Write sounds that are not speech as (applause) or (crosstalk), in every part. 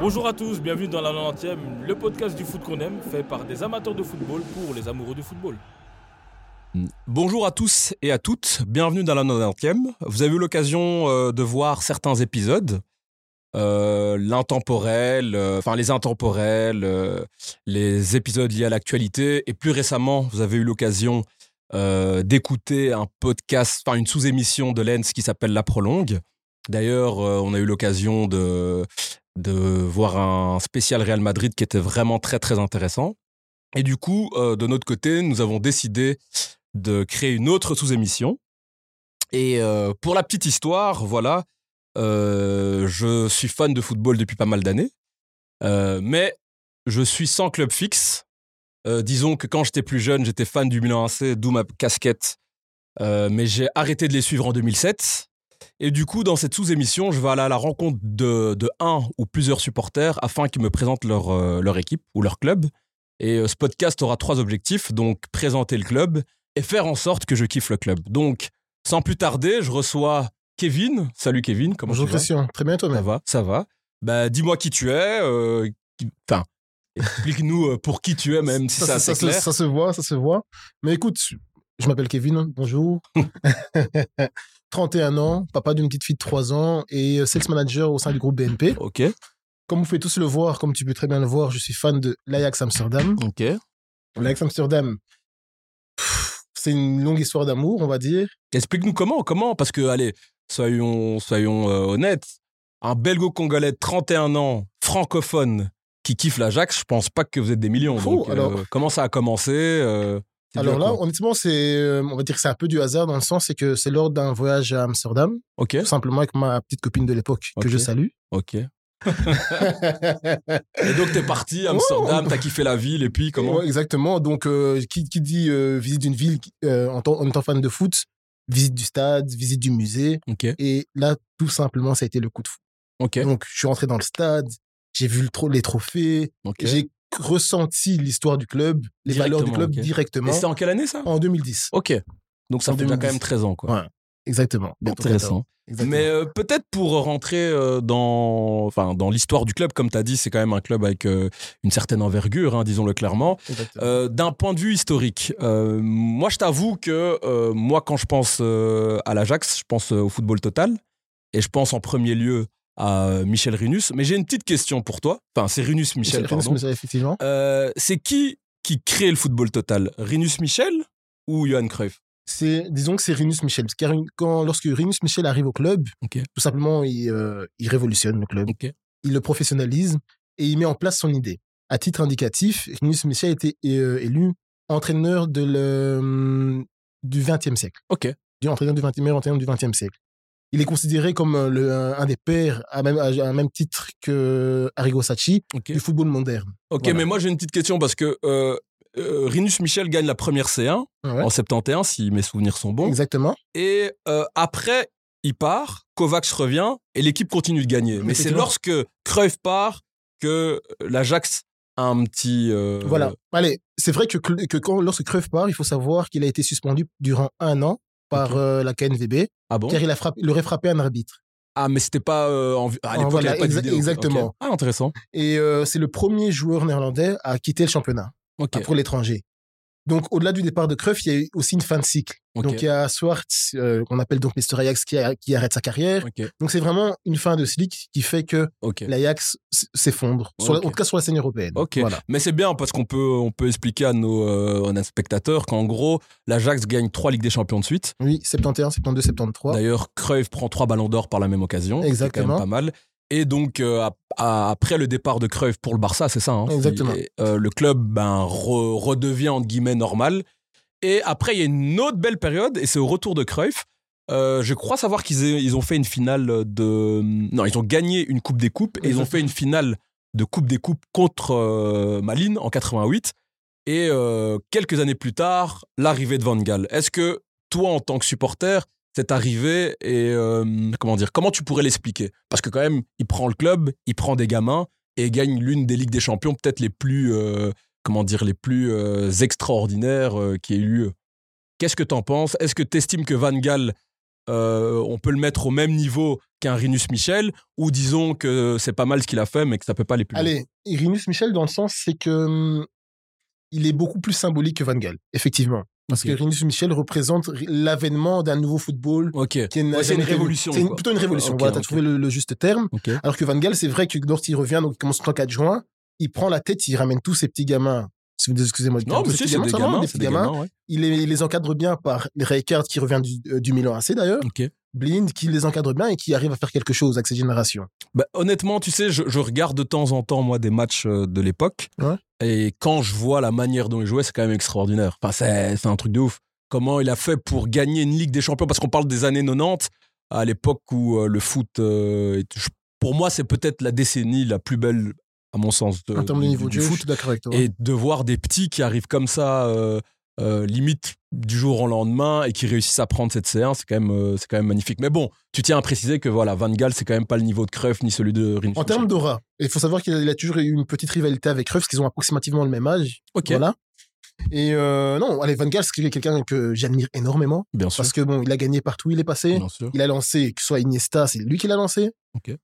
Bonjour à tous, bienvenue dans la 90e, le podcast du foot qu'on aime, fait par des amateurs de football pour les amoureux du football. Bonjour à tous et à toutes, bienvenue dans la 90e. Vous avez eu l'occasion euh, de voir certains épisodes, euh, l'intemporel, euh, enfin les intemporels, euh, les épisodes liés à l'actualité, et plus récemment, vous avez eu l'occasion d'écouter un podcast, enfin une sous-émission de Lens qui s'appelle La Prolongue. D'ailleurs, on a eu l'occasion de, de voir un spécial Real Madrid qui était vraiment très très intéressant. Et du coup, de notre côté, nous avons décidé de créer une autre sous-émission. Et pour la petite histoire, voilà, je suis fan de football depuis pas mal d'années, Euh, mais je suis sans club fixe. Euh, disons que quand j'étais plus jeune, j'étais fan du Milan AC, d'où ma casquette. Euh, mais j'ai arrêté de les suivre en 2007. Et du coup, dans cette sous-émission, je vais aller à la rencontre de, un ou plusieurs supporters afin qu'ils me présentent leur, euh, leur équipe ou leur club. Et euh, ce podcast aura trois objectifs, donc présenter le club et faire en sorte que je kiffe le club. Donc, sans plus tarder, je reçois Kevin. Salut Kevin, comment Bonjour tu vas Christian, très bien Ça toi-même. va, ça va. Bah, dis-moi qui tu es. euh, qui- Enfin, (laughs) explique-nous euh, pour qui tu es, même si ça, clair. ça se voit, ça se voit. Mais écoute, je m'appelle Kevin, bonjour. (laughs) 31 ans, papa d'une petite fille de 3 ans et sales manager au sein du groupe BNP. Ok, Comme vous pouvez tous le voir, comme tu peux très bien le voir, je suis fan de l'Ajax Amsterdam. ok. L'Ajax Amsterdam, c'est une longue histoire d'amour, on va dire. Explique-nous comment, comment, parce que, allez, soyons, soyons euh, honnêtes, un belgo-congolais de 31 ans, francophone, qui kiffe l'Ajax, je pense pas que vous êtes des millions. Donc, euh, comment ça a commencé euh, Alors là, honnêtement, c'est, on va dire que c'est un peu du hasard dans le sens, c'est que c'est lors d'un voyage à Amsterdam, Ok, tout simplement avec ma petite copine de l'époque, que je salue. ok. (laughs) Et donc, t'es parti à Amsterdam, t'as kiffé la ville, et puis comment? Ouais, exactement. Donc, euh, qui, qui dit euh, visite d'une ville euh, en, tant- en étant fan de foot, visite du stade, visite du musée. Et là, tout simplement, ça a été le coup de fou. Donc, je suis rentré dans le stade, j'ai vu le tro- les trophées, j'ai ressenti l'histoire du club, les valeurs du club directement Et c'était en quelle année, ça? En 2010. Ok. Donc ça En fait déjà quand 2010. même 13 ans, quoi. Ouais, exactement. Intéressant. 14. Exactement. Mais euh, peut-être pour rentrer euh, dans, enfin, dans l'histoire du club, comme tu as dit, c'est quand même un club avec euh, une certaine envergure, hein, disons-le clairement. Euh, D'un point de vue historique, euh, moi je t'avoue que euh, moi quand je pense euh, à l'Ajax, je pense euh, au football total. Et je pense en premier lieu à euh, Michel Rinus. Mais j'ai une petite question pour toi. Enfin, c'est Rinus Michel, C'est- pardon. c'est- effectivement. Euh, c'est qui qui crée le football total? Rinus Michel ou Johan Cruyff? C'est, disons que c'est Rinus Michel. Parce que quand, lorsque Rinus Michel arrive au club, tout simplement, il, euh, il révolutionne le club. Il le professionnalise et il met en place son idée. À titre indicatif, Rinus Michel a été euh, élu entraîneur de le, du XXe siècle. Ok. Du entraîneur du 20e, meilleur entraîneur du XXe siècle. Il est considéré comme euh, le, un, des pères, à même, à même titre que Arrigo Sacchi, du football moderne. Ok, Voilà. mais moi j'ai une petite question parce que euh, euh, Rinus Michel gagne la première C1 Ouais. en 71, si mes souvenirs sont bons. Exactement. Et euh, après, il part, Kovacs revient et l'équipe continue de gagner. Mais c'est lorsque Cruyff part que l'Ajax a un petit. euh, Voilà. Allez, c'est vrai que, quand, lorsque Cruyff part, il faut savoir qu'il a été suspendu durant un an par euh, la KNVB, Ah bon? car il, a frappé, il aurait frappé un arbitre. Ah, mais c'était pas. euh, en... À l'époque, voilà, il n'y avait pas de exa- vidéo. exactement. Ah, intéressant. Et euh, c'est le premier joueur néerlandais à quitter le championnat Ok. pour l'étranger. Donc, au-delà du départ de Cruyff, il y a eu aussi une fin de cycle. Donc, il y a Swartz, euh, qu'on appelle donc Mr. Ajax, qui, a- qui arrête sa carrière. Donc, c'est vraiment une fin de cycle qui fait que l'Ajax s'effondre, en tout cas sur la scène européenne. Voilà. Mais c'est bien parce qu'on peut, on peut expliquer à nos, euh, à nos spectateurs qu'en gros, l'Ajax gagne trois Ligues des Champions de suite. Oui, 71, 72, 73. D'ailleurs, Cruyff prend trois ballons d'or par la même occasion. Exactement. C'est quand même pas mal. Et donc, euh, à- après le départ de Cruyff pour le Barça, c'est ça. hein, Exactement. Et, euh, le club ben, re- redevient, entre guillemets, normal. Et après, il y a une autre belle période, et c'est au retour de Cruyff. Euh, je crois savoir qu'ils ils ont fait une finale de. Non, ils ont gagné une Coupe des Coupes, et ils ont fait une finale de Coupe des Coupes contre Malines en 88. Et quelques années plus tard, l'arrivée de Van Gaal. Est-ce que toi, en tant que supporter, cette arrivée et euh, comment dire, comment tu pourrais l'expliquer? Parce que quand même, il prend le club, il prend des gamins et gagne l'une des ligues des champions peut-être les plus euh, comment dire, les plus euh, extraordinaires qui aient eu lieu. Qu'est-ce que tu en penses? Est-ce que tu estimes que Van Gaal, on peut le mettre au même niveau qu'un Rinus Michel? Ou disons que c'est pas mal ce qu'il a fait, mais que ça peut pas aller plus Allez, Irinus Michel, dans le sens, c'est que hum, il est beaucoup plus symbolique que Van Gaal, effectivement. Parce Ok. que Irinus Michel représente l'avènement d'un nouveau football. Ok. Qui est Ouais, c'est une révolution, C'est plutôt une révolution. Ok, voilà, t'as trouvé le, le juste terme. Alors que Van Gaal, c'est vrai que lorsqu'il revient, donc il commence en tant qu'adjoint, il prend la tête, il ramène tous ces petits gamins. Excusez-moi. Non, mais c'est des gamins. des gamins. gamins, ouais. Il les, il les encadre bien par Rijkaard qui revient du, euh, du Milan AC d'ailleurs. Blind qui les encadre bien et qui arrive à faire quelque chose avec cette génération. Bah, honnêtement, tu sais, je, je regarde de temps en temps, moi, des matchs euh, de l'époque. Ouais. Et quand je vois la manière dont il jouait, c'est quand même extraordinaire. Enfin, c'est un truc de ouf. Comment il a fait pour gagner une Ligue des Champions Parce qu'on parle des années 90, à l'époque où euh, le foot, euh, pour moi, c'est peut-être la décennie la plus belle, à mon sens, de, en termes de niveau du jeu, je foot. suis toi. Et de voir des petits qui arrivent comme ça, euh, euh, limite du jour au lendemain, et qui réussissent à prendre cette séance, c'est quand, même, euh, c'est quand même magnifique. Mais bon, tu tiens à préciser que voilà, Van Gaal, c'est quand même pas le niveau de Cruyff ni celui de Rinus En termes d'aura, il faut savoir qu'il a, toujours eu une petite rivalité avec Cruyff, parce qu'ils ont approximativement le même âge. Ok, Voilà. Et euh, non, allez, Van Gaal, c'est quelqu'un que j'admire énormément, bien sûr. parce que bon, il a gagné partout où il est passé. Bien sûr. Il a lancé, que ce soit Iniesta, c'est lui qui l'a lancé. Ok.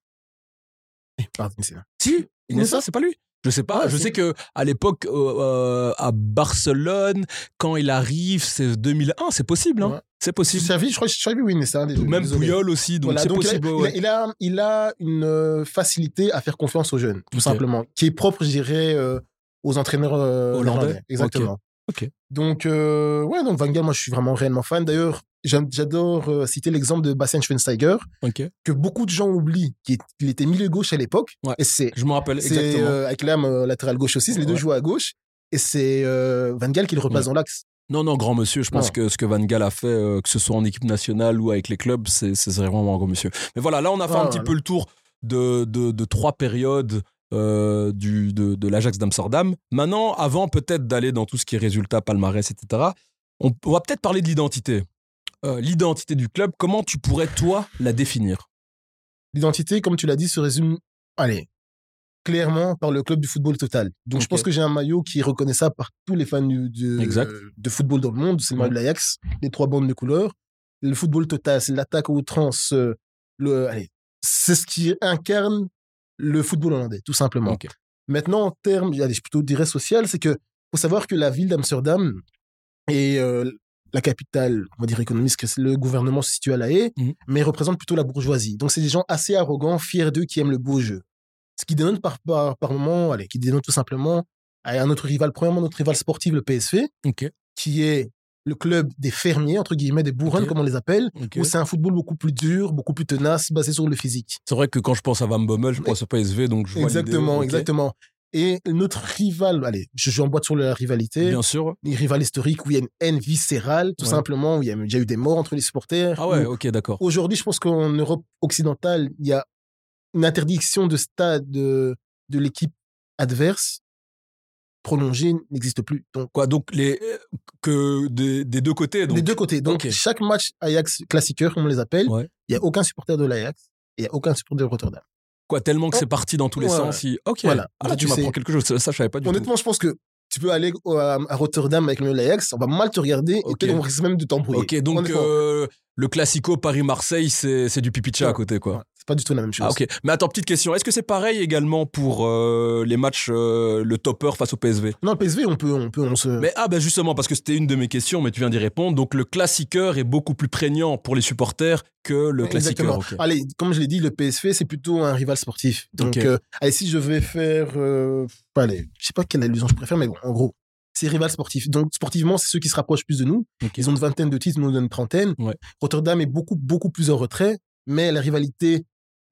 Pardon, c'est là. Si, Iniesta, c'est pas lui. Je sais pas. Je c'est- sais que à l'époque, euh, euh, à Barcelone, quand il arrive, c'est 2001. C'est possible, hein. Ouais. C'est possible. savais, je crois que je savais oui, Iniesta. hein, désolé, Même désolé. Aussi, donc Voilà, c'est donc il a- possible. il, a, il a, il a une euh, facilité à faire confiance aux jeunes, tout simplement, qui est propre, je dirais, euh, aux entraîneurs euh, Hollandais. Exactement. Ok. Donc, ouais, donc Van Gaal, moi, je suis vraiment réellement fan. D'ailleurs, j'adore euh, citer l'exemple de Bastian Schweinsteiger, que beaucoup de gens oublient, qu'il il était milieu gauche à l'époque. Ouais. Et c'est Je me rappelle exactement. euh, avec l'âme euh, latéral gauche aussi, les deux jouent à gauche. Et c'est euh, Van Gaal qui le repasse Ouais. dans l'axe. Non, non, grand monsieur. Je pense que ce que Van Gaal a fait, euh, que ce soit en équipe nationale ou avec les clubs, c'est vraiment un grand monsieur. Mais voilà, là, on a fait Ah, un petit peu le tour de, de, de trois périodes euh, du, de, de l'Ajax d'Amsterdam. Maintenant, avant peut-être d'aller dans tout ce qui est résultats, palmarès, etc., on, on va peut-être parler de l'identité. Euh, l'identité du club, comment tu pourrais, toi, la définir? L'identité, comme tu l'as dit, se résume, allez, clairement par le club du football total. Donc, je pense que j'ai un maillot qui est reconnaissable par tous les fans du- de, Exact. de football dans le monde. C'est le maillot de l'Ajax, les trois bandes de couleurs. Le football total, c'est l'attaque à outrance. euh, Le, allez, c'est ce qui incarne le football hollandais, tout simplement. Maintenant, en termes, allez, je plutôt dirais social, c'est que faut savoir que la ville d'Amsterdam est euh, la capitale, on va dire économique, que le gouvernement se situe à La Haye, Mhm. mais représente plutôt la bourgeoisie. Donc, c'est des gens assez arrogants, fiers d'eux, qui aiment le beau jeu. Ce qui dénote par, par, par moment, allez, qui dénote tout simplement à un autre rival, premièrement notre rival sportif, le PSV, qui est le club des fermiers, entre guillemets, des bourrins, comme on les appelle, où c'est un football beaucoup plus dur, beaucoup plus tenace, basé sur le physique. C'est vrai que quand je pense à Van Bommel, je pense au PSV, donc je vois Exactement, exactement. Et notre rival, allez, je j'emboîte sur la rivalité, Bien sûr. les rivales historiques où il y a une haine viscérale, tout Ouais. simplement, où il y a déjà eu des morts entre les supporters. Ah ouais, où ok, d'accord. Aujourd'hui, je pense qu'en Europe occidentale, il y a une interdiction de stade de, de l'équipe adverse prolongée n'existe plus. Donc, Quoi, donc les que des, des deux côtés. Donc, des deux côtés. Donc, chaque match Ajax classiqueur, comme on les appelle, il Ouais. n'y a aucun supporter de l'Ajax et il n'y a aucun supporter de Rotterdam. Quoi, tellement que Oh. c'est parti dans tous les Ouais, sens. il- Ok. Voilà. Ah, là, tu m'apprends quelque chose. Ça, je savais pas du tout. Honnêtement, je pense que tu peux aller à, à Rotterdam avec le l'Ajax, on va mal te regarder Ok. et on risque même de t'embrouiller. Ok, donc euh, le classico Paris-Marseille, c'est du pipicha à Ouais. côté, quoi. Pas du tout la même chose. Ah, ok. Mais attends, petite question. Est-ce que c'est pareil également pour euh, les matchs, euh, le topper face au PSV Non, le PSV, on peut, on peut, on se. Mais ah, ben justement, parce que c'était une de mes questions, mais tu viens d'y répondre. Donc le classiqueur est beaucoup plus prégnant pour les supporters que le classiqueur. Allez, comme je l'ai dit, le PSV, c'est plutôt un rival sportif. Donc, euh, allez, si je vais faire. Allez, je sais pas quelle allusion je préfère, mais bon, en gros, c'est rival sportif. Donc, sportivement, c'est ceux qui se rapprochent plus de nous. Ils ont une vingtaine de titres, nous, on a une trentaine. Ouais. Rotterdam est beaucoup, beaucoup plus en retrait, mais la rivalité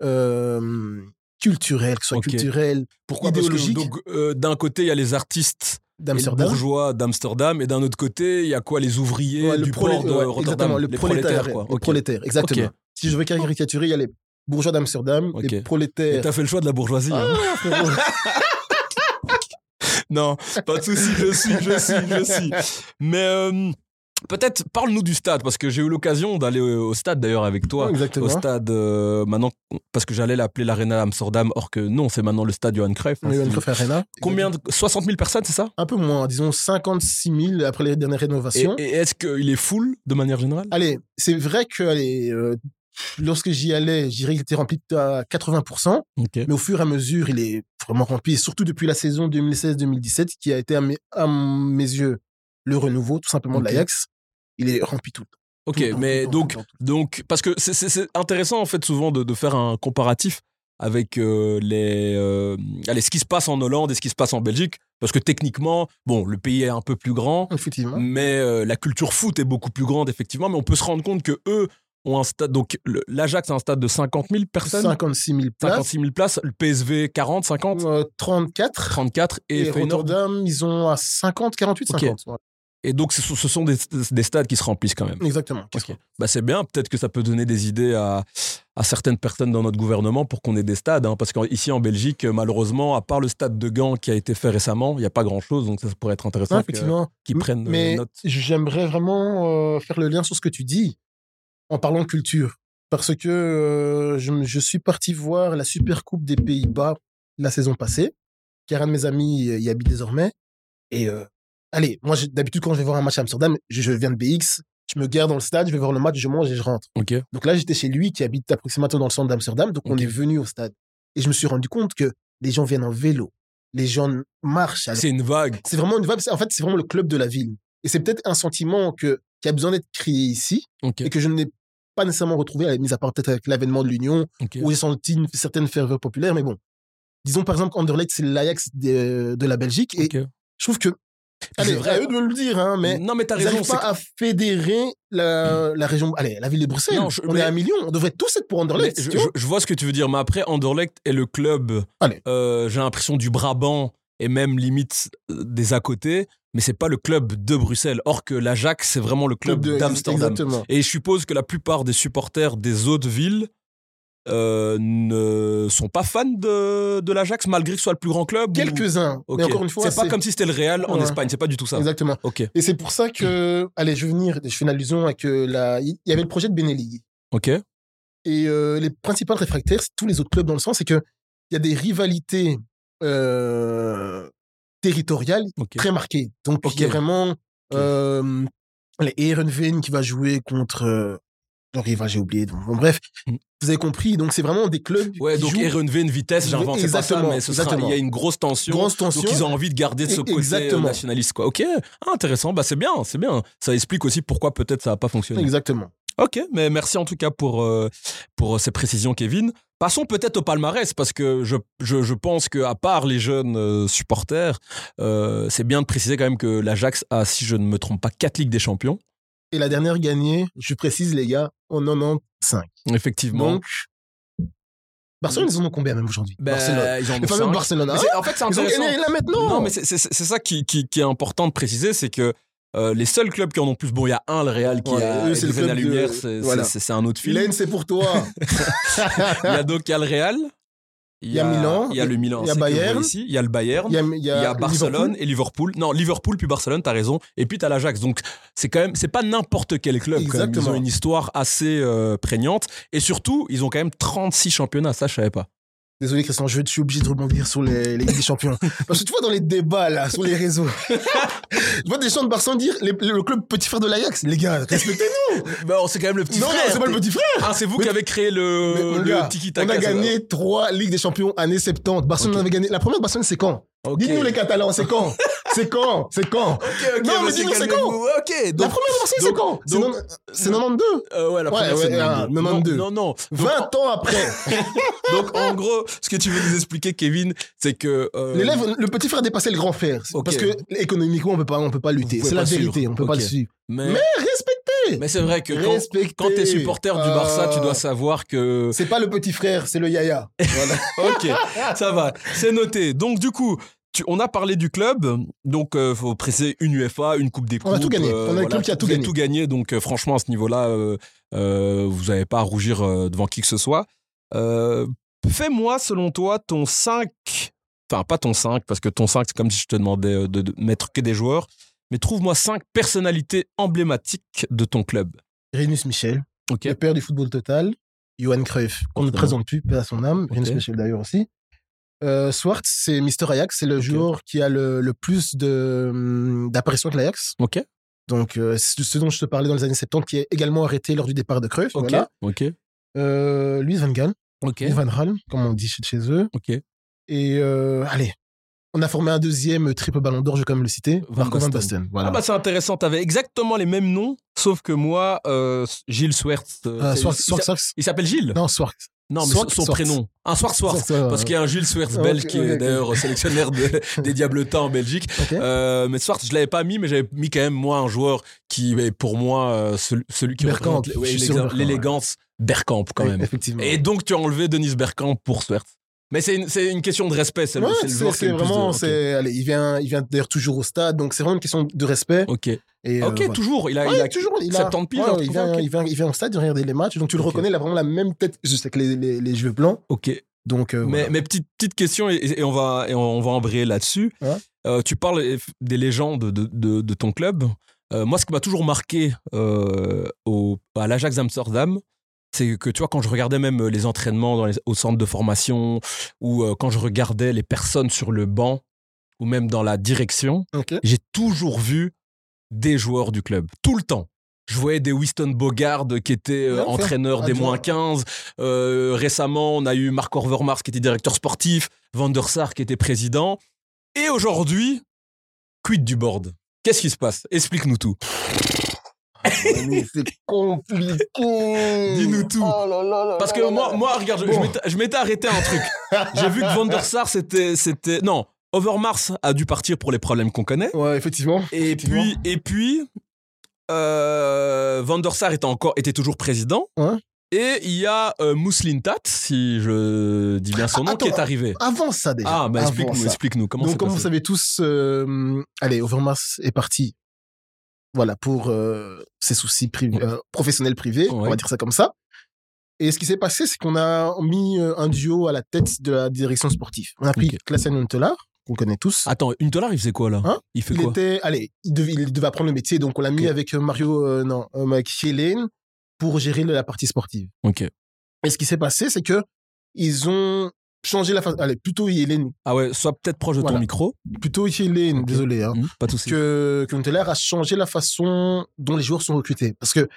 euh, culturelle, que ce soit Ok. culturelle, Pourquoi? Parce que, idéologique donc, euh, d'un côté, il y a les artistes et d'Amsterdam. bourgeois d'Amsterdam, et d'un autre côté, il y a quoi? Les ouvriers Ouais, du prolé- port de ouais, Rotterdam exactement, le Les prolétaire, quoi. les Ok. prolétaires, exactement. Ok. Si je veux caricaturer, il y a les bourgeois d'Amsterdam, les Et prolétaires. t'as fait le choix de la bourgeoisie. hein. Ah. (laughs) Non, pas de souci, je suis, je suis, je suis. (laughs) Mais euh, peut-être parle-nous du stade parce que j'ai eu l'occasion d'aller au stade d'ailleurs avec toi. Exactement. Au stade euh, maintenant parce que j'allais l'appeler l'Arena Amsterdam, or que non, c'est maintenant le stade Johan Cruyff. hein, Johan Cruyff Arena. Combien de... 60 000 personnes, c'est ça? Un peu moins, disons 56 000 après les dernières rénovations. et est-ce qu'il est full de manière générale? Allez, c'est vrai que allez, euh, lorsque j'y allais, je dirais qu'il était rempli à 80%, Ok. mais au fur et à mesure, il est vraiment rempli, et surtout depuis la saison 2016-2017, qui a été à mes, à mes yeux le renouveau, tout simplement, de Ok. l'Ajax. Il est rempli tout le temps. Ok, Tout mais tout donc, tout donc parce que c'est- intéressant en fait souvent de, de faire un comparatif avec euh, les, euh, allez, ce qui se passe en Hollande et ce qui se passe en Belgique, parce que techniquement, bon, le pays est un peu plus grand, Effectivement. mais euh, la culture foot est beaucoup plus grande effectivement, mais on peut se rendre compte que eux ont un stade, donc l'Ajax a un stade de 50 000 personnes, 56 000 places. 56 000 places, le PSV 40, 50, euh, 34. 34 et, Et. Rotterdam, ils ont à 50, 48, Ok. 50. ouais. Et donc ce sont, ce sont des, des stades qui se remplissent quand même. Exactement. Ok. Bah c'est bien, peut-être que ça peut donner des idées à, à certaines personnes dans notre gouvernement pour qu'on ait des stades. hein, parce qu'ici en Belgique, malheureusement, à part le stade de Gand qui a été fait récemment, il n'y a pas grand-chose. Donc ça, pourrait être intéressant effectivement. qu'ils prennent euh, Mais note. j'aimerais vraiment euh, faire le lien sur ce que tu dis en parlant de culture. Parce que euh, je, suis parti voir la Super Coupe des Pays-Bas la saison passée, car un de mes amis y habite désormais. Et euh, allez, moi, d'habitude, quand je vais voir un match à Amsterdam, je, je viens de BX, je me garde dans le stade, je vais voir le match, je mange et je rentre. Ok. Donc là, j'étais chez lui qui habite approximativement dans le centre d'Amsterdam. Donc on est venu au stade. Et je me suis rendu compte que les gens viennent en vélo. Les gens marchent. C'est une vague. c'est vraiment une c'est- En fait, c'est vraiment le club de la ville. Et c'est peut-être un sentiment que, qui a besoin d'être créé ici et que je n'ai pas nécessairement retrouvé, à la mise à part peut-être avec l'avènement de l'Union, où j'ai senti une certaine ferveur populaire. Mais bon, disons par exemple, Anderlecht, c'est l'Ajax de, de la Belgique. Et je trouve que, allez, c'est vrai. à eux de me le dire, hein, mais non, mais t'as ils raison. c'est pas à fédérer la, la région, allez, la ville de Bruxelles. Non, je- on mais- est à un million, on devrait tous être pour Anderlecht. je, vois. je- je vois ce que tu veux dire, mais après, Anderlecht est le club, euh, j'ai l'impression, du Brabant et même limite euh, des à côté, mais c'est pas le club de Bruxelles. Or que l'Ajax, c'est vraiment le club d'Amsterdam. Et je suppose que la plupart des supporters des autres villes euh, ne sont pas fans de, de l'Ajax, malgré que ce soit le plus grand club. ou- Quelques-uns. Mais encore une fois, c'est pas comme si c'était le Real en Ouais. Espagne, c'est pas du tout ça. Exactement. Et c'est pour ça que, allez, je vais venir, je fais une allusion à que la, il y avait le projet de Benelli. ok, Et euh, les principales réfractaires, c'est tous les autres clubs dans le sens, c'est que il y a des rivalités euh, territoriales très marquées. Donc il y a vraiment les Ehrenveen qui va jouer contre euh, rival, j'ai oublié. Donc, bon, bref, Mm. vous avez compris. Donc c'est vraiment des clubs Ouais, qui donc jouent Ehrenveen, vitesse, j'invente c'est pas ça, Exactement, mais ce sera- il y a une grosse tension. grosse tension. Donc ils ont envie de garder ce côté euh, exactement. nationaliste, quoi. Ok, ah, intéressant, bah c'est bien, c'est bien. Ça explique aussi pourquoi peut-être ça a pas fonctionné. Exactement. Ok, mais merci en tout cas pour, euh, pour ces précisions, Kevin. Passons peut-être au palmarès, parce que je, je, je pense qu'à part les jeunes euh, supporters, euh, c'est bien de préciser quand même que l'Ajax a, si je ne me trompe pas, quatre Ligues des Champions. Et la dernière gagnée, je précise les gars, en 95. Effectivement. Donc, Barcelone, ils en ont combien même aujourd'hui? Ben, Barcelone. ils en ont Le fameux. Barcelone. C'est- en fait, c'est ils ont intéressant. gagné là maintenant? Non, mais c'est ça qui, qui, qui est important de préciser, c'est que euh, les seuls clubs qui en ont plus, bon, il y a un, le Real, qui Ouais, a c'est le des club de- lumière, c'est voilà. un autre film. Lane, c'est pour toi. (laughs) Il y a donc il y a le Real, il y a Milan, il y a le Milan, il y a Bayern. ici, il y a le Bayern, Il y a, il y a, Barcelone Liverpool. et Liverpool. Non, Liverpool puis Barcelone, t'as raison. Et puis t'as l'Ajax. Donc c'est quand même, c'est pas n'importe quel club. Quand même. Ils ont une histoire assez euh, prégnante et surtout ils ont quand même 36 championnats. Ça je savais pas. Désolé, Christian, je, suis obligé de rebondir sur les, les Ligues des Champions. (laughs) Parce que tu vois, dans les débats, là, sur les réseaux, (laughs) je vois des gens de Barcelone dire les- le club petit frère de l'Ajax. Les gars, respectez-nous. (laughs) Bon, c'est quand même le petit non, non, frère. c'est pas le petit frère. Ah, c'est vous Mais- qui avez créé le, le gars, tiki on a gagné trois Ligues des Champions années 70. Barcelone Ok. avait gagné. La première Barcelone, c'est quand? Dites-nous les Catalans, c'est quand? C'est quand? C'est quand? Non, mais dis-nous, c'est quand? Ok, La première Barcelone, c'est quand? C'est donc- non- C'est 92. euh, ouais, la Ouais, première ouais, ah, 92. 92. Non, non, non. Donc, 20 ans après. (laughs) donc, en gros, ce que tu veux nous expliquer, Kevin, c'est que euh, L'élève, le petit frère a dépassé le grand frère. Parce que économiquement, on peut pas, on peut pas lutter. C'est la vérité, on peut pas le suivre. mais, mais c'est vrai que quand, Respectez quand t'es supporter du Barça, tu Euh, dois savoir que C'est pas le petit frère, c'est le yaya. Voilà. (laughs) Ok, ça va, c'est noté. Donc du coup, tu- on a parlé du club, donc euh, faut préciser une UEFA, une Coupe des Coupes. On a tout gagné. euh, On a un club qui a tout gagné. tout gagné, donc euh, franchement à ce niveau-là, euh, euh, vous n'avez pas à rougir euh, devant qui que ce soit. Euh, Fais-moi, selon toi, ton 5, enfin pas ton 5, parce que ton 5, c'est comme si je te demandais euh, de, de mettre que des joueurs, mais trouve-moi cinq personnalités emblématiques de ton club. Renus Michel, le père du football total. Johan Cruyff, qu'on ne présente plus, paix à son âme. Renus Ok. Michel d'ailleurs aussi. Euh, Swartz, c'est Mister Ajax, c'est le joueur qui a le, le plus hum, d'apparitions avec l'Ajax. Ok. Donc, euh, c'est ce dont je te parlais dans les années 70, qui est également arrêté lors du départ de Cruyff. Ok. Voilà. Ok. Euh, Louis Van Gaal, Ok. Van Gaal, comme on dit chez, chez eux. Ok. Et euh, allez, on a formé un deuxième triple ballon d'or, je vais quand même le citer. Marco Van Basten. Voilà. Ah bah c'est intéressant, t'avais exactement les mêmes noms, sauf que moi, euh, Gilles Swerts. euh, Euh, Swartz, il, Swartz, s'appelle Gilles Non, Swartz. Non, mais Swartz, son, prénom. Un soir ouais, Parce qu'il y a un Gilles Swerts belge qui est d'ailleurs sélectionnaire de- des (laughs) Diabletins en Belgique. Ok. Euh, mais Swartz, je l'avais pas mis, mais j'avais mis quand même moi un joueur qui est pour moi euh, celui, celui qui représente l'élégance- Bergkamp quand même. Effectivement. Et donc tu as enlevé Denis Bergkamp pour Swerts. Mais c'est une, question de respect, c'est Ouais, le joueur qui de- vraiment, allez, il vient, il vient d'ailleurs toujours au stade, donc c'est vraiment une question de respect. Ok, Et, euh, ok, toujours. Il a, Ouais, il a toujours, il a, 70 piges. ouais, hein, il, vient, il, vient, il vient au stade, il regarde les matchs, donc tu le reconnais, il a vraiment la même tête, juste avec les, les, les cheveux blancs. Ok. Donc, euh, Mais, voilà. mais petite, petite question, et, et on va, et on va embrayer là-dessus. Ouais. Euh, tu parles des légendes de, de, de ton club. Euh, moi, ce qui m'a toujours marqué au, à l'Ajax Amsterdam, c'est que tu vois, quand je regardais même les entraînements dans les- au centre de formation, ou euh, quand je regardais les personnes sur le banc, ou même dans la direction, j'ai toujours vu des joueurs du club, tout le temps. Je voyais des Winston Bogard qui étaient euh, faire entraîneurs des moins 15. Euh, récemment, on a eu Marc Overmars qui était directeur sportif, Van der Sar qui était président. Et aujourd'hui, quid du board? Qu'est-ce qui se passe? Explique-nous tout. Mais c'est compliqué. Dis-nous tout. Oh là là là Parce que là moi, moi regarde, je- Bon. m'étais- je m'étais arrêté à un truc. J'ai vu que Van der Sar, c'était, c'était... Non, Overmars a dû partir pour les problèmes qu'on connaît. Ouais, effectivement. Et effectivement. puis, et puis euh, Van der Sar était, encore, était toujours président. Ouais. Et il y a euh, Mousseline Tat, si je dis bien son nom, Attends, qui est arrivé. Avant ça, déjà. Ah, Avant explique-nous, ça. explique-nous. Comment Donc, comme vous savez tous, euh, allez, Overmars est parti. Voilà, pour euh, ses soucis euh, professionnels privés, on va dire ça comme ça. Et ce qui s'est passé, c'est qu'on a mis euh, un duo à la tête de la direction sportive. On a pris Ok. Klassen qu'on connaît tous. Attends, une dollar, il faisait quoi là? Hein? Il fait il quoi? était, allez, il devait, il devait apprendre le métier, donc on l'a mis avec Mario, euh, non, avec Hélène pour gérer la partie sportive. Ok. Et ce qui s'est passé, c'est que ils ont changé la façon, allez, plutôt Hélène, Ah ouais, sois peut-être proche de ton micro. plutôt Hélène, Ok. désolé, hein. Hmm, pas de souci. que, que Huntelaar a changé la façon dont les joueurs sont recrutés. Parce que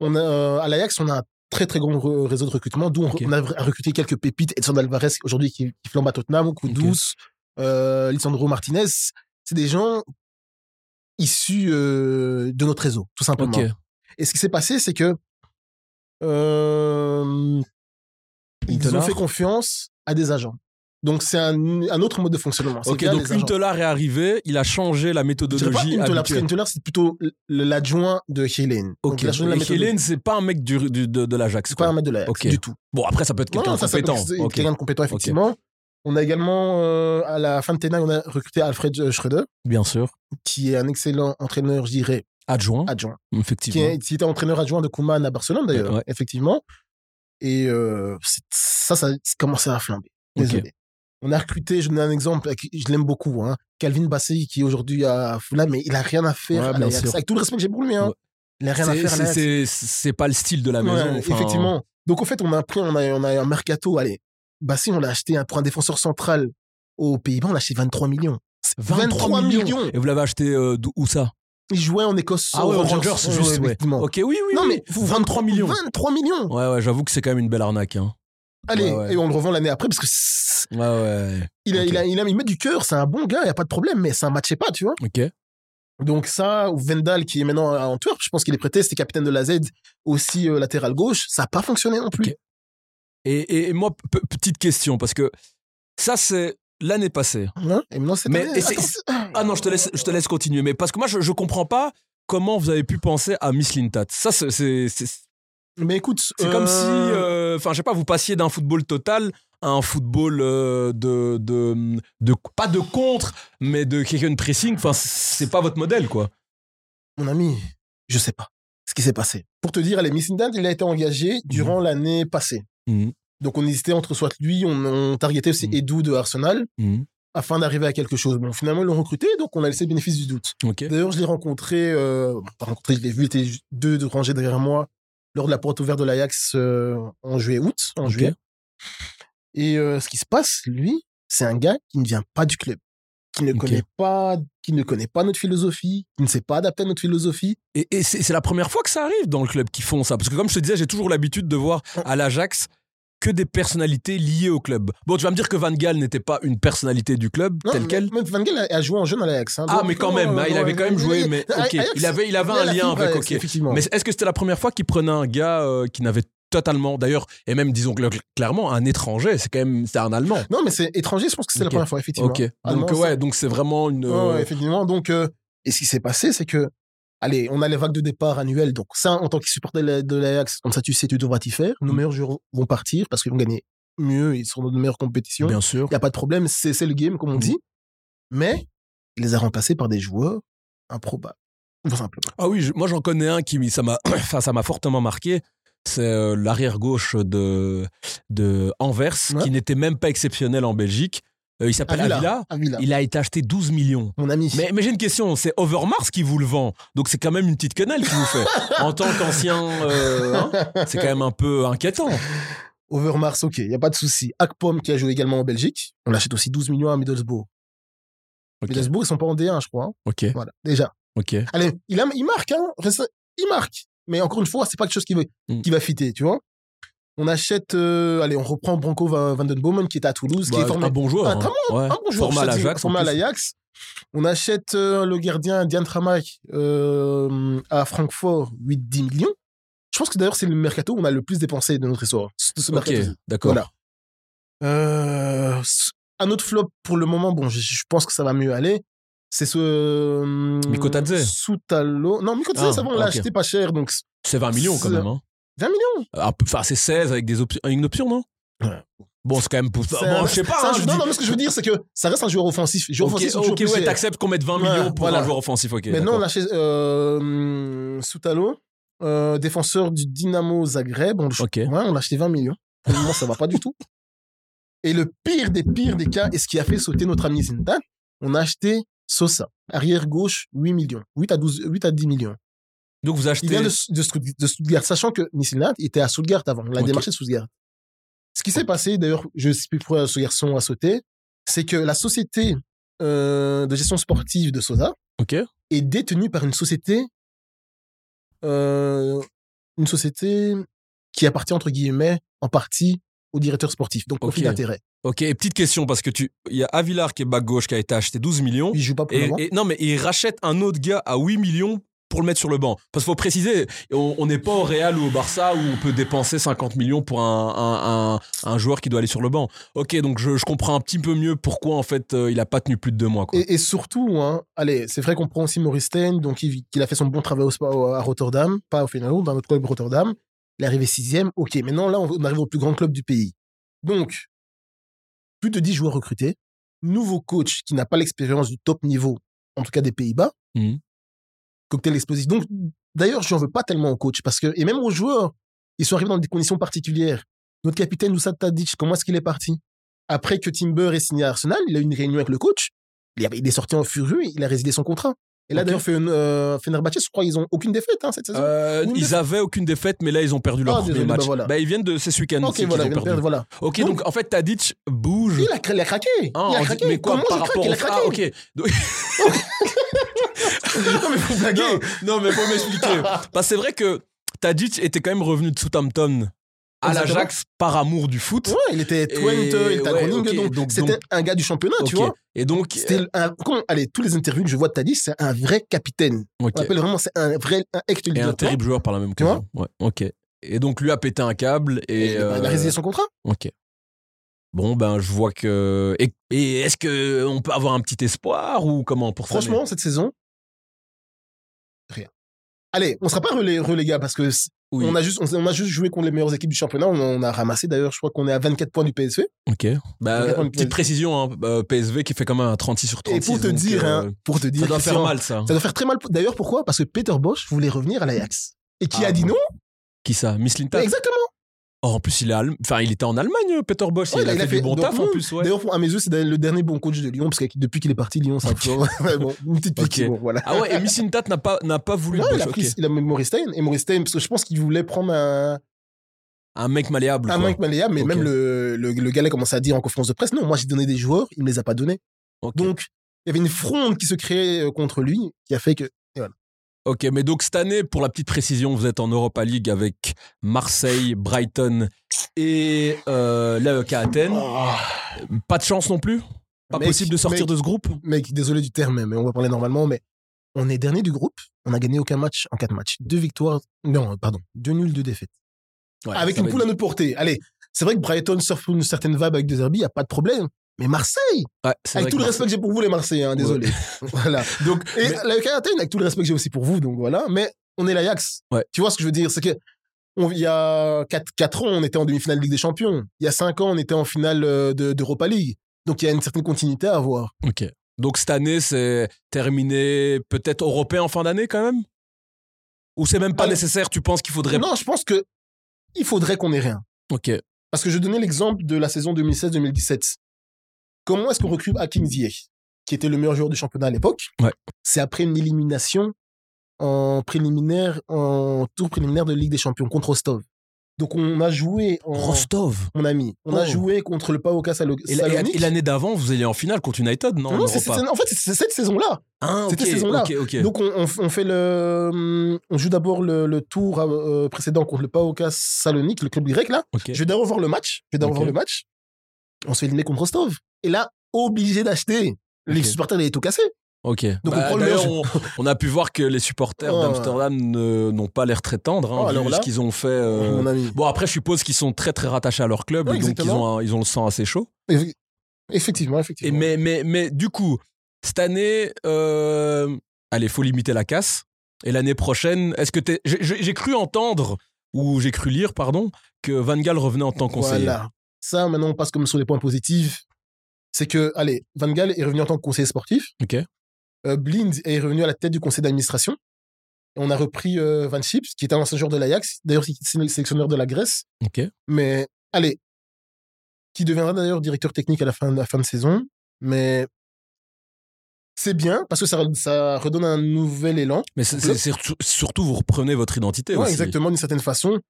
on a, euh, à l'Ajax, on a un très très grand réseau de recrutement, d'où on, a recruté quelques pépites. Edson Alvarez, aujourd'hui, qui, qui flambe à Tottenham, Kudus, euh, Lisandro Martinez. C'est des gens issus euh, de notre réseau, tout simplement. Et ce qui s'est passé, c'est que euh, ils ont fait confiance à des agents. Donc c'est un, un autre mode de fonctionnement. Ok, donc. Huntelaar est arrivé, il a changé la méthodologie. Huntelaar, c'est plutôt l'adjoint de Hélène. Ok. Hélène, c'est pas un mec du, du- de, de l'Ajax. C'est pas un maître de l'Ajax, Ok. du tout. Bon, après, ça peut être quelqu'un de compétent. être Ok. quelqu'un de compétent, effectivement. On a également, euh, à la fin de Tena, on a recruté Alfred Schröder, Bien sûr. qui est un excellent entraîneur, je dirais, Adjoint, adjoint. Qui, effectivement. est, qui était entraîneur adjoint de Koeman à Barcelone, d'ailleurs, Ouais. effectivement. Et euh, ça, ça, ça commençait à flamber. Désolé. On a recruté, je donne un exemple, je l'aime beaucoup, hein, Calvin Bassey, qui est aujourd'hui à Fulham, mais il a rien à faire Ouais, à. Avec tout le respect que j'ai pour lui, hein. Ouais. Il a rien à C'est- faire c'est- pas le style de la Ouais, maison. enfin, effectivement. Donc, en fait, on a pris, on a, on a un mercato. Allez, Bassi, on l'a acheté un- pour un défenseur central aux Pays-Bas, on l'a acheté 23 millions. 23 millions. Et vous l'avez acheté euh, d'où- où ça? Il jouait en Écosse. Ah ouais, Rangers, Rangers, juste, ouais, effectivement. Ok, oui, oui. Non, mais 23 millions. 23 millions. Ouais, ouais, j'avoue que c'est quand même une belle arnaque. Hein. Allez, Ouais, ouais. et on le revend l'année après parce que Ouais, ouais. il, a, il, a, il, a, il met du cœur, c'est un bon gars, il n'y a pas de problème, mais ça ne matchait pas, tu vois. Ok. Donc ça, ou Vendal qui est maintenant à Antwerp, je pense qu'il est prêté, c'était capitaine de la Z, aussi euh, latéral gauche, ça n'a pas fonctionné non plus. Ok. Et, et moi, petite question, parce que ça, c'est l'année passée. Hein et maintenant, c'est Mais- et c'est- Ah non, je te laisse, je te laisse continuer. Mais parce que moi, je, je comprends pas comment vous avez pu penser à Miss Lintat. Ça, c'est, c'est, c'est- Mais écoute, c'est comme euh, si, euh, enfin, je sais pas, vous passiez d'un football total à un football euh, de, de, de, pas de contre, mais de quelqu'un pressing. Enfin, c'est pas votre modèle, quoi. mon ami, je sais pas ce qui s'est passé. Pour te dire, allez, Missindant, il a été engagé durant l'année passée. Mhm. Donc on hésitait entre soit lui, on, on targetait aussi. Edu de Arsenal, Mhm. afin d'arriver à quelque chose. Bon, finalement, ils l'ont recruté, donc on a laissé le bénéfice du doute. Ok. D'ailleurs, je l'ai rencontré, euh, pas rencontré, je l'ai vu, il était deux de rangées derrière moi lors de la porte ouverte de l'Ajax euh, en juillet-août, en juillet. Et euh, ce qui se passe, lui, c'est un gars qui ne vient pas du club, qui ne connaît pas, qui ne connaît pas notre philosophie, qui ne s'est pas adapté à notre philosophie. Et, et c'est c'est la première fois que ça arrive dans le club qui font ça. Parce que comme je te disais, j'ai toujours l'habitude de voir à l'Ajax que des personnalités liées au club. Bon, tu vas me dire que Van Gaal n'était pas une personnalité du club, Non, telle quelle. Van Gaal a, joué en jeune à l'Ajax. hein, Ah, mais quand non, même, hein, il avait quand même joué, mais ok, il avait, il avait un lien avec, Ajax, ok. Effectivement. Mais est-ce que c'était la première fois qu'il prenait un gars euh, qui n'avait totalement, d'ailleurs, et même disons clairement un étranger, c'est quand même, c'est un Allemand. Non, mais c'est étranger, je pense que c'est la première fois, effectivement. Ok. Allemand, Donc ouais, donc c'est vraiment une. Ouais, ouais, euh, effectivement. Donc, euh, et ce qui s'est passé, c'est que, allez, on a les vagues de départ annuelles. Donc, ça, en tant que supporter de la- de l'Ajax, comme ça, tu sais, tu devras t'y faire. Nos Mm. meilleurs joueurs vont partir parce qu'ils vont gagner mieux, ils sont dans de meilleures compétitions. bien sûr. Il n'y a pas de problème, c'est le game, comme on Mhm. dit. Mais, il les a remplacés par des joueurs improbables. Tout simplement. Ah oui, je- moi j'en connais un qui ça m'a (coughs) enfin, ça m'a fortement marqué. C'est euh, l'arrière gauche de de Anvers Ouais. qui n'était même pas exceptionnel en Belgique. Euh, il s'appelle Avila. Avila. Avila. Il a été acheté 12 millions. Mon ami. Mais, mais j'ai une question, c'est Overmars qui vous le vend. Donc c'est quand même une petite quenelle qui vous fait. (laughs) en tant qu'ancien, euh, hein, c'est quand même un peu inquiétant. Overmars, ok, il n'y a pas de souci. Akpom, qui a joué également en Belgique. On achète aussi 12 millions à Middlesbrough. Ok, Middlesbrough, ils sont pas en D1, je crois. hein. ok, Voilà, déjà. ok. Allez, il, a, il marque, hein. Reste- Il marque. Mais encore une fois, c'est pas quelque chose qui va, Mm. qui va fitter, tu vois. On achète, euh, allez, on reprend Branco Van Van Den Bomen, qui est à Toulouse, qui Bah, est formé un bon joueur. un hein. Ouais. un bon joueur, l'Ajax. l'Ajax. On achète euh, le gardien Diane Tramac euh, à Francfort, 8-10 millions. Je pense que d'ailleurs, c'est le mercato où on a le plus dépensé de notre histoire. De ce Ok, mercato. d'accord. Voilà. Un autre flop pour le moment, bon, je, je pense que ça va mieux aller. C'est ce. Mikotadze. Soutalo. Non, Mikotadze, Ah, ça va, on l'a acheté pas cher. Donc, C'est 20 millions quand même. Hein. 20 millions. Peu- Enfin, c'est 16 avec des options, une option, non? Ouais. Bon, c'est quand même. Pour... C'est Bon, je sais pas. hein, je non, dis- non, mais ce que je veux dire, c'est que ça reste un joueur offensif. Joueur Ok, offensif, sont toujours ok, plus ouais, t'acceptes qu'on mette 20 Ouais, millions pour voilà. un joueur offensif, ok. Maintenant, d'accord. on achète euh, hum, Soutalo, euh, défenseur du Dynamo Zagreb. On, Ok. ouais, on l'a acheté 20 millions. Pour le moment, ça va pas du tout. Et le pire des pires des cas, et ce qui a fait sauter notre ami Zintan, on a acheté Sosa, arrière gauche, 8 millions. 8 à, 12, 8 à 10 millions. Donc vous achetez. Il vient de, de, de Stuttgart, sachant que Nissinat était à Stuttgart avant. On l'a Ok. démarché Stuttgart. Ce qui s'est passé, d'ailleurs, je sais plus pourquoi ce garçon a sauté, c'est que la société euh, de gestion sportive de Sosa Ok. est détenue par une société, euh, une société qui appartient entre guillemets en partie au directeur sportif, donc conflit Ok. d'intérêt. Ok, et petite question, parce que tu. Il y a Avilar qui est back gauche qui a été acheté 12 millions. Il joue pas pour le Et, moment. et- non, mais il rachète un autre gars à 8 millions pour le mettre sur le banc. Parce qu'il faut préciser, on n'est pas au Real ou au Barça où on peut dépenser 50 millions pour un, un, un- un joueur qui doit aller sur le banc. Ok, donc je, je comprends un petit peu mieux pourquoi en fait euh, il a pas tenu plus de deux mois. Quoi. Et, et surtout, hein, allez, c'est vrai qu'on prend aussi Maurice Stein, donc il, a fait son bon travail au, à Rotterdam, pas au final, dans notre club Rotterdam. Il est arrivé sixième. Ok, maintenant là, on arrive au plus grand club du pays. Donc, plus de 10 joueurs recrutés, nouveau coach qui n'a pas l'expérience du top niveau, en tout cas des Pays-Bas. Mhm. Cocktail explosif. Donc, d'ailleurs, j'en veux pas tellement au coach parce que, et même aux joueurs, ils sont arrivés dans des conditions particulières. Notre capitaine Moussa Tadic, comment est-ce qu'il est parti? Après que Timber ait signé à Arsenal, il a eu une réunion avec le coach. Il, avait- il est sorti en furieux, il a résilié son contrat. Et là, Ok. d'ailleurs, euh, Fenerbahçe, je crois, ils ont aucune défaite hein, cette saison. Euh, ils défaite. avaient aucune défaite, mais là ils ont perdu leur Ah, premier désolé, match. bah voilà. Bah, ils viennent de c'est ce week-end ok, qu'ils voilà, ont il vient de perdu. perdre, voilà. Ok, Donc- donc, en fait Tadic bouge. Il a, craqué. Ah, il a on dit- craqué. mais quoi Comment par je rapport craque? Il a au craqué. Ah, ok. Donc- (laughs) (laughs) (laughs) non, mais faut blaguer. Non, non, mais faut m'expliquer. Parce que c'est vrai que Tadic était quand même revenu de Southampton à l'Ajax par amour du foot. Ouais, il était Twente, Et- il était ouais, Groningen, ok, donc, donc- c'était un gars du championnat, tu vois. Et donc, C'était un, comment- allez, tous les interviews que je vois de Tadic, c'est un vrai capitaine. ok. On l'appelle vraiment, c'est un vrai, un ex et un terrible joueur par la même occasion. Ouais, ok. Et donc lui a pété un câble et, Et, bah, il a euh, résilié son contrat. Ok. Bon ben je vois que et, et est-ce que on peut avoir un petit espoir ou comment pour Franchement, cette saison. Allez, on sera pas relé- relégable parce que Oui. on, a juste, on, a juste joué contre les meilleures équipes du championnat. On, on a ramassé d'ailleurs, je crois qu'on est à 24 points du PSV. Ok. Bah, Regarde, petite précision, hein, euh, PSV qui fait quand même un 36 sur 36. Et pour te dire, euh, hein, pour te dire, ça doit faire mal ça. Ça doit faire très mal. D'ailleurs, pourquoi? Parce que Peter Bosch voulait revenir à l'Ajax. Et qui Ah a dit non? Qui ça? Miss Lintat? Exactement. Oh, en plus, il, est allem- enfin, il était en Allemagne, Peter Bosch. Ouais, il, a fait, du bon taf en plus. Ouais. D'ailleurs, à mes yeux, c'est le dernier bon coach de Lyon, parce que depuis qu'il est parti, Lyon, ça fait bon, une petite pique. Bon, voilà. Ah ouais, et Missintat n'a pas, n'a pas voulu Non, le il a, pris, ok. il a mis Maurice Stein, et Maurice Stein, parce que je pense qu'il voulait prendre un, Un mec malléable. un quoi. mec malléable, mais même le, le, le gars là commençait à dire en conférence de presse, non, moi j'ai donné des joueurs, il me les a pas donnés. Donc, il y avait une fronde qui se créait euh, contre lui, qui a fait que. Ok, mais donc cette année, pour la petite précision, vous êtes en Europa League avec Marseille, Brighton et euh, l'AEK Athènes. Pas de chance non plus? Pas Mec, possible de sortir mec. de ce groupe? Mec, désolé du terme, mais on va parler normalement, mais on est dernier du groupe, on a gagné aucun match en quatre matchs. Deux victoires, non, pardon, deux nuls, deux défaites. Ouais, avec une poule être- à notre portée. Allez, c'est vrai que Brighton surfe une certaine vibe avec des Herbie, il n'y a pas de problème. Mais Marseille, Ouais, avec tout le respect que j'ai pour vous, les Marseillais, hein, désolé. (laughs) voilà. Donc, Et mais- la Athènes, avec tout le respect que j'ai aussi pour vous, donc voilà. Mais on est l'Ajax. Ouais. Tu vois ce que je veux dire? C'est que on- il y a 4, ans, on était en demi-finale de Ligue des Champions. Il y a 5 ans, on était en finale euh, de- d'Europa League. Donc il y a une certaine continuité à avoir. ok. Donc cette année, c'est terminé peut-être européen en fin d'année quand même? Ou c'est même pas Alors- nécessaire? Tu penses qu'il faudrait. Non, je pense que il faudrait qu'on ait rien. Ok. Parce que je donnais l'exemple de la saison 2016-2017. Comment est-ce qu'on recrute Hakim Ziyech, qui était le meilleur joueur du championnat à l'époque? Ouais. C'est après une élimination en préliminaire, en tour préliminaire de Ligue des Champions contre Rostov. Donc on a joué en Rostov? mon ami, on a Oh. joué contre le PAOK Salonique. et l'année d'avant, vous alliez en finale contre United, non? Non, en non, c'est- Europa c'est- en fait, c'est cette saison-là. Ah, c'était ok, cette saison-là. Donc on, on f- on fait le, hum, on joue d'abord le, le tour euh, précédent contre le PAOK Salonique, le club grec là. Je vais d'abord voir le match. Je vais d'abord voir le match. On se fait éliminer contre Rostov. Et là, obligé d'acheter. Les supporters, ils étaient tout cassés. Ok. Donc, Bah, on prend le d'ailleurs, meilleur on, on a pu voir que les supporters Oh. d'Amsterdam n'ont pas l'air très tendres, hein, Oh, vu là, ce qu'ils ont fait. euh. Bon, après, je suppose qu'ils sont très très rattachés à leur club, Ouais, donc ils ont, un- ils ont le sang assez chaud. Eff- Effectivement, Et effectivement. mais, mais, mais du coup, cette année, euh, allez, faut limiter la casse. Et l'année prochaine, est-ce que t'es. J'ai j'ai- j'ai cru entendre, ou j'ai cru lire, pardon, que Van Gaal revenait en tant que conseiller. Voilà. Ça, maintenant, on passe comme sur les points positifs. C'est que, allez, Van Gaal est revenu en tant que conseiller sportif. Ok. Euh, Blind est revenu à la tête du conseil d'administration. On a repris euh, Van Chips, qui était un ancien joueur de l'Ajax. D'ailleurs, c'est le sélectionneur de la Grèce. Ok. Mais, allez, qui deviendra d'ailleurs directeur technique à la fin, la fin de saison. Mais c'est bien parce que ça, ça redonne un nouvel élan. Mais c'est- surtout, surtout, vous reprenez votre identité Ouais, aussi. exactement, d'une certaine façon.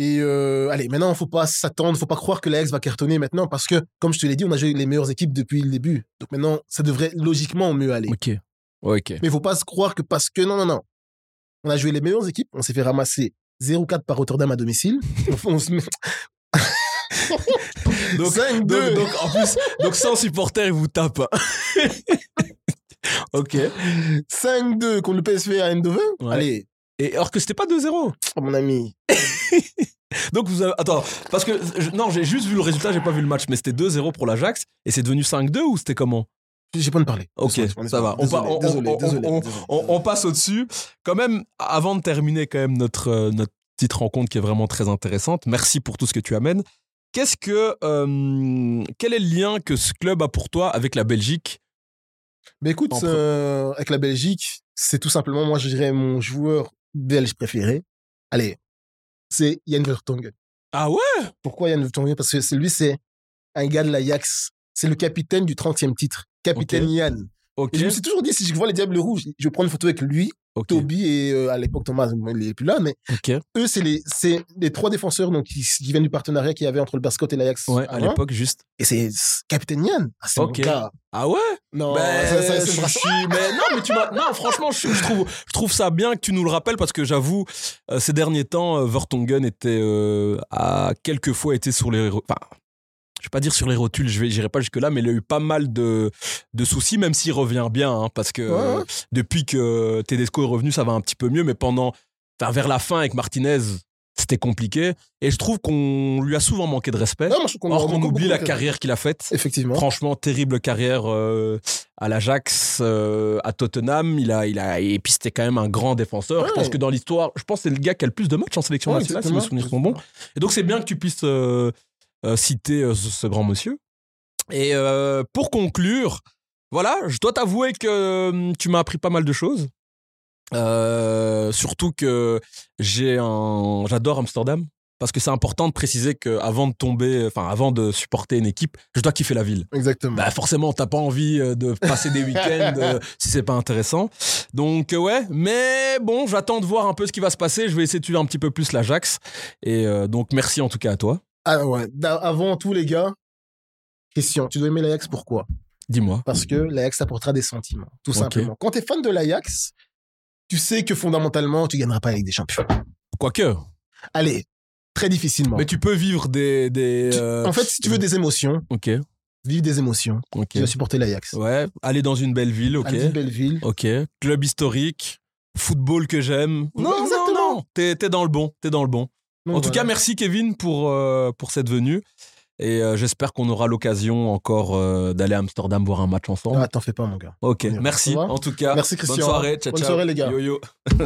Et euh, allez, maintenant, faut pas s'attendre, faut pas croire que l'Ajax va cartonner maintenant parce que, comme je te l'ai dit, on a joué les meilleures équipes depuis le début. Donc maintenant, ça devrait logiquement mieux aller. Ok. Ok. Mais faut pas se croire que parce que non, non, non. On a joué les meilleures équipes, on s'est fait ramasser 0-4 par Rotterdam à domicile. on, (laughs) on se met... (laughs) Donc, 5-2. donc, donc, en plus, donc sans supporter, ils vous tapent. (laughs) ok. 5-2 contre le PSV à Eindhoven. Ouais. Allez, Et alors que c'était pas 2-0. oh, mon ami. (laughs) Donc vous avez... Attends, parce que je- non, j'ai juste vu le résultat, j'ai pas vu le match, mais c'était 2-0 pour l'Ajax et c'est devenu 5-2 ou c'était comment? J'ai pas de parler. Ok, Désolé, ça va. On, Désolé, pa- on- désolé, on- désolé, on- désolé. on- on passe au-dessus. Quand même, avant de terminer quand même notre, euh, notre petite rencontre qui est vraiment très intéressante, merci pour tout ce que tu amènes. Qu'est-ce que... euh, quel est le lien que ce club a pour toi avec la Belgique? Mais écoute, En pre- euh, avec la Belgique, c'est tout simplement, moi, je dirais mon joueur belge préféré. Allez, c'est Yann Vertonghen. Ah ouais? Pourquoi Yann Vertonghen? Parce que lui, c'est un gars de l'Ajax. C'est le capitaine du 30e titre. Capitaine Ok. Yann. Et je me suis toujours dit, si je vois les Diables Rouges, je vais prendre une photo avec lui, Toby et euh, à l'époque Thomas, il est plus là, mais eux, c'est les, c'est les trois défenseurs donc, qui, qui viennent du partenariat qu'il y avait entre le Bascotte et l'Ajax. Ouais, à l'époque, juste. Et c'est Capitaine Yann. Ah, c'est Ok. mon gars. Ah ouais? Non, Ben, ça- ça- c'est je suis- mais non, mais tu m'as. Non, franchement, je, je trouve, je trouve ça bien que tu nous le rappelles parce que j'avoue, euh, ces derniers temps, euh, Vertonghen était euh, quelques fois été sur les. Enfin, je vais pas dire sur les rotules, je vais, j'irai pas jusque là, mais il a eu pas mal de, de soucis, même s'il revient bien, hein, parce que Ouais, euh, depuis que Tedesco est revenu, ça va un petit peu mieux, mais pendant, vers la fin avec Martinez, c'était compliqué, et je trouve qu'on lui a souvent manqué de respect. Non, qu'on Or qu'on oublie la carrière qu'il a faite. Effectivement. Franchement, terrible carrière euh, à l'Ajax, euh, à Tottenham. Il a, il a, et puis c'était quand même un grand défenseur. Je pense que dans l'histoire, je pense que c'est le gars qui a le plus de matchs en sélection Ouais, nationale, si mes souvenirs sont bons. Et donc c'est bien que tu puisses euh, citer euh, ce, grand monsieur. Et euh, pour conclure, voilà, je dois t'avouer que euh, tu m'as appris pas mal de choses. Euh, surtout que j'ai un, j'adore Amsterdam. parce que c'est important de préciser que avant de tomber, enfin avant de supporter une équipe, je dois kiffer la ville. Exactement. Bah forcément, t'as pas envie euh, de passer des week-ends euh, (laughs) si c'est pas intéressant. Donc euh, ouais, mais bon, j'attends de voir un peu ce qui va se passer. Je vais essayer de suivre un petit peu plus l'Ajax. Et euh, donc merci en tout cas à toi. Ah ouais. Avant tout, les gars, question. Tu dois aimer l'Ajax pourquoi? Dis-moi. Parce que l'Ajax t'apportera des sentiments, tout simplement. Quand tu es fan de l'Ajax, tu sais que fondamentalement, tu gagneras pas avec des champions. Quoique. Allez, très difficilement. Mais tu peux vivre des. des euh, En fait, si tu veux des émotions, Ok, vivre des émotions, ok. tu vas supporter l'Ajax. Ouais, aller dans une belle ville, ok. Allez, Belleville. Ok. Club historique, football que j'aime. Non, non, Exactement. non. T'es dans le bon. T'es dans le bon. Donc, en tout voilà. cas, merci Kevin pour, euh, pour cette venue. Et euh, j'espère qu'on aura l'occasion encore euh, d'aller à Amsterdam voir un match ensemble. Ah, t'en fais pas, mon gars. ok, merci. En tout cas, Merci, Christian. bonne soirée. Ciao, Bonne ciao. soirée, les gars. Yo, yo. (laughs)